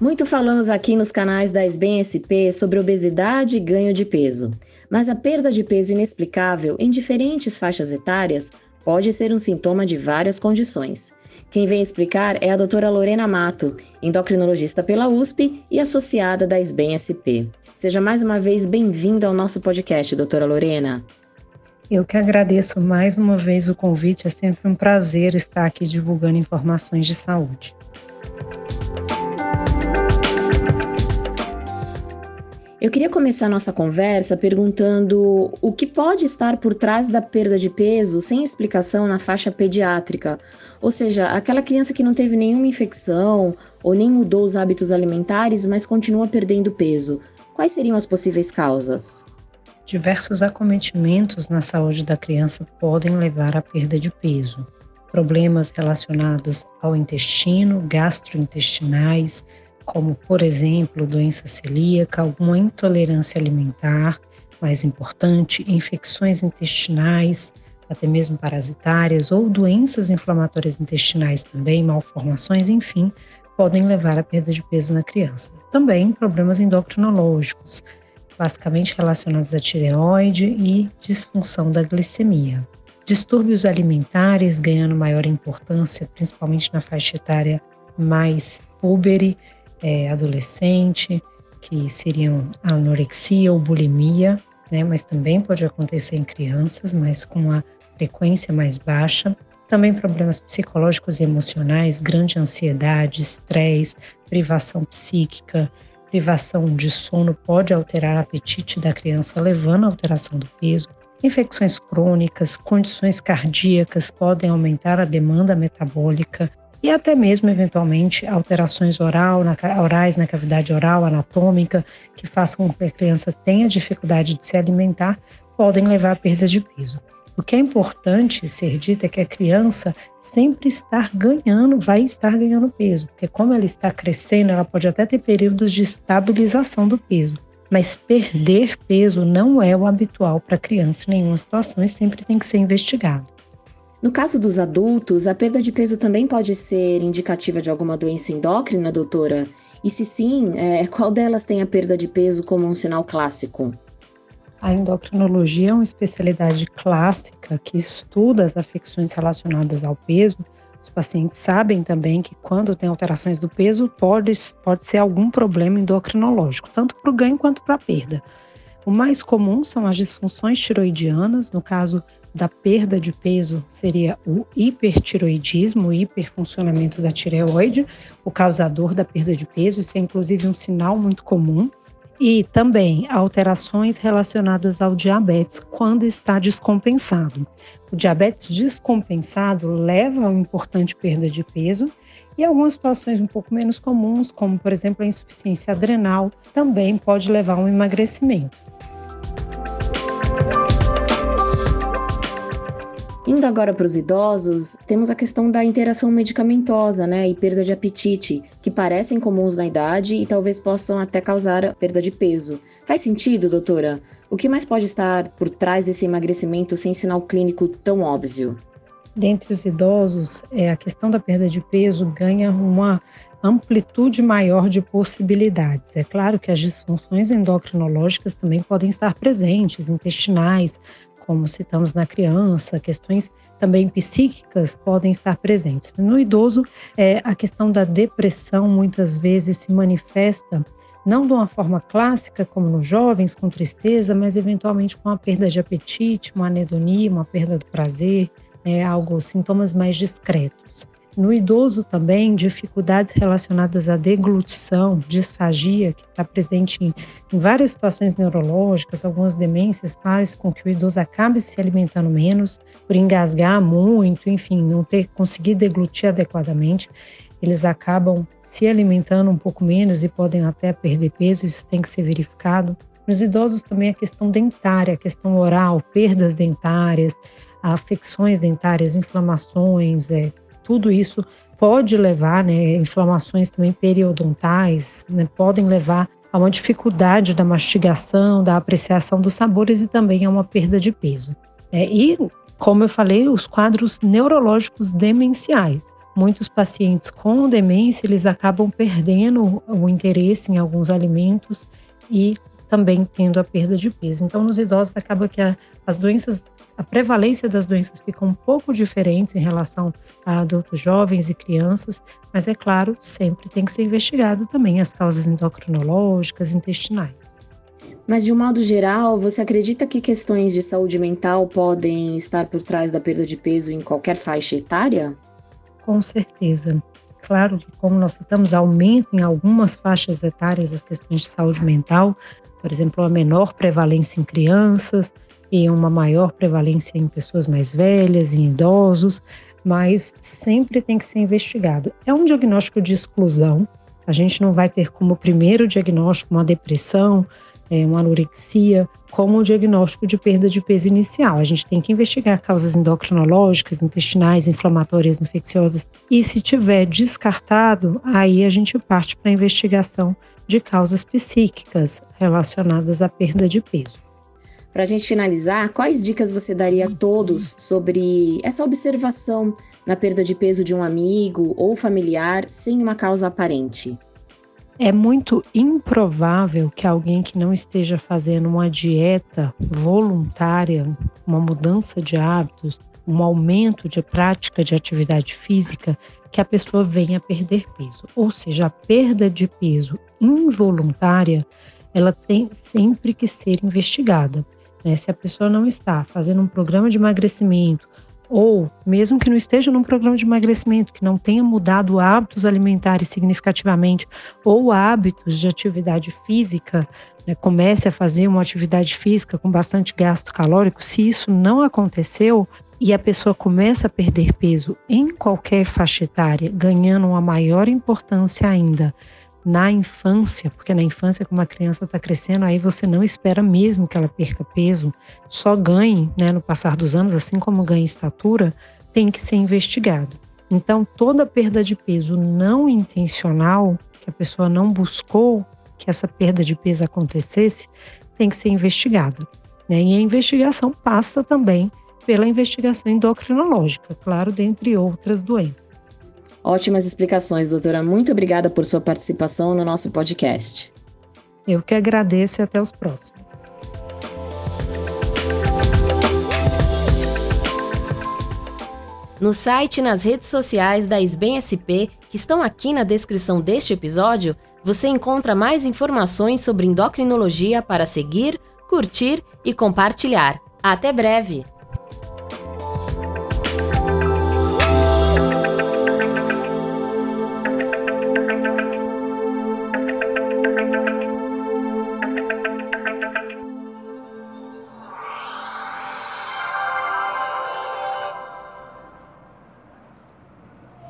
Muito falamos aqui nos canais da SBEM SP sobre obesidade e ganho de peso, mas a perda de peso inexplicável em diferentes faixas etárias pode ser um sintoma de várias condições. Quem vem explicar é a doutora Lorena Mato, endocrinologista pela USP e associada da SBEM SP. Seja mais uma vez bem-vinda ao nosso podcast, doutora Lorena. Eu que agradeço mais uma vez o convite, é sempre um prazer estar aqui divulgando informações de saúde. Eu queria começar nossa conversa perguntando o que pode estar por trás da perda de peso sem explicação na faixa pediátrica, ou seja, aquela criança que não teve nenhuma infecção ou nem mudou os hábitos alimentares, mas continua perdendo peso. Quais seriam as possíveis causas? Diversos acometimentos na saúde da criança podem levar à perda de peso. Problemas relacionados ao intestino, gastrointestinais, como, por exemplo, doença celíaca, alguma intolerância alimentar, mais importante, infecções intestinais, até mesmo parasitárias ou doenças inflamatórias intestinais também, malformações, enfim, podem levar à perda de peso na criança. Também problemas endocrinológicos, basicamente relacionados à tireoide e disfunção da glicemia. Distúrbios alimentares ganhando maior importância, principalmente na faixa etária mais púbere, é, adolescente, que seriam anorexia ou bulimia, né, mas também pode acontecer em crianças, mas com uma frequência mais baixa. Também problemas psicológicos e emocionais, grande ansiedade, estresse, privação psíquica, privação de sono pode alterar o apetite da criança, levando à alteração do peso. Infecções crônicas, condições cardíacas podem aumentar a demanda metabólica, e até mesmo, eventualmente, alterações oral, na, orais na cavidade oral, anatômica, que façam com que a criança tenha dificuldade de se alimentar, podem levar à perda de peso. O que é importante ser dito é que a criança sempre está ganhando, vai estar ganhando peso, porque como ela está crescendo, ela pode até ter períodos de estabilização do peso. Mas perder peso não é o habitual para criança em nenhuma situação e sempre tem que ser investigado. No caso dos adultos, a perda de peso também pode ser indicativa de alguma doença endócrina, doutora? E se sim, é, qual delas tem a perda de peso como um sinal clássico? A endocrinologia é uma especialidade clássica que estuda as afecções relacionadas ao peso. Os pacientes sabem também que quando tem alterações do peso, pode, pode ser algum problema endocrinológico, tanto para o ganho quanto para a perda. O mais comum são as disfunções tiroidianas, no caso da perda de peso seria o hipertiroidismo, o hiperfuncionamento da tireoide, o causador da perda de peso, isso é inclusive um sinal muito comum. E também alterações relacionadas ao diabetes quando está descompensado. O diabetes descompensado leva a uma importante perda de peso e algumas situações um pouco menos comuns, como por exemplo a insuficiência adrenal, também pode levar a um emagrecimento. Indo agora para os idosos, temos a questão da interação medicamentosa, né, e perda de apetite, que parecem comuns na idade e talvez possam até causar perda de peso. Faz sentido, doutora? O que mais pode estar por trás desse emagrecimento sem sinal clínico tão óbvio? Dentre os idosos, é, a questão da perda de peso ganha uma amplitude maior de possibilidades. É claro que as disfunções endocrinológicas também podem estar presentes, intestinais, como citamos na criança, questões também psíquicas podem estar presentes. No idoso, é, a questão da depressão muitas vezes se manifesta não de uma forma clássica, como nos jovens, com tristeza, mas eventualmente com a perda de apetite, uma anedonia, uma perda do prazer, é, algo, sintomas mais discretos. No idoso também, dificuldades relacionadas à deglutição, disfagia, que está presente em, em, várias situações neurológicas, algumas demências faz com que o idoso acabe se alimentando menos, por engasgar muito, enfim, não ter conseguido deglutir adequadamente, eles acabam se alimentando um pouco menos e podem até perder peso, isso tem que ser verificado. Nos idosos também a questão dentária, a questão oral, perdas dentárias, afecções dentárias, inflamações, é, tudo isso pode levar, né, inflamações também periodontais, né, podem levar a uma dificuldade da mastigação, da apreciação dos sabores e também a uma perda de peso. É, e, como eu falei, os quadros neurológicos demenciais. muitos pacientes com demência eles acabam perdendo o interesse em alguns alimentos e também tendo a perda de peso. Então, nos idosos acaba que a, as doenças, a prevalência das doenças fica um pouco diferentes em relação a adultos jovens e crianças, mas é claro, sempre tem que ser investigado também as causas endocrinológicas, intestinais. Mas de um modo geral, você acredita que questões de saúde mental podem estar por trás da perda de peso em qualquer faixa etária? Com certeza. Claro que como nós tratamos aumento em algumas faixas etárias as questões de saúde mental, por exemplo, a menor prevalência em crianças e uma maior prevalência em pessoas mais velhas, em idosos, mas sempre tem que ser investigado. É um diagnóstico de exclusão. A gente não vai ter como primeiro diagnóstico uma depressão, é, uma anorexia, como o diagnóstico de perda de peso inicial. A gente tem que investigar causas endocrinológicas, intestinais, inflamatórias, infecciosas. E se tiver descartado, aí a gente parte para a investigação de causas psíquicas relacionadas à perda de peso. Para a gente finalizar, quais dicas você daria a todos sobre essa observação na perda de peso de um amigo ou familiar sem uma causa aparente? É muito improvável que alguém que não esteja fazendo uma dieta voluntária, uma mudança de hábitos, um aumento de prática de atividade física, que a pessoa venha a perder peso. Ou seja, a perda de peso involuntária, ela tem sempre que ser investigada. Né? Se a pessoa não está fazendo um programa de emagrecimento ou mesmo que não esteja num programa de emagrecimento, que não tenha mudado hábitos alimentares significativamente ou hábitos de atividade física, né, comece a fazer uma atividade física com bastante gasto calórico, se isso não aconteceu e a pessoa começa a perder peso em qualquer faixa etária, ganhando uma maior importância ainda na infância, porque na infância, como a criança está crescendo, aí você não espera mesmo que ela perca peso, só ganhe né, no passar dos anos, assim como ganha estatura, tem que ser investigado. Então, toda perda de peso não intencional, que a pessoa não buscou que essa perda de peso acontecesse, tem que ser investigada. Né? E a investigação passa também pela investigação endocrinológica, claro, dentre outras doenças. Ótimas explicações, doutora. Muito obrigada por sua participação no nosso podcast. Eu que agradeço e até os próximos. No site e nas redes sociais da SBEM SP, que estão aqui na descrição deste episódio, você encontra mais informações sobre endocrinologia para seguir, curtir e compartilhar. Até breve!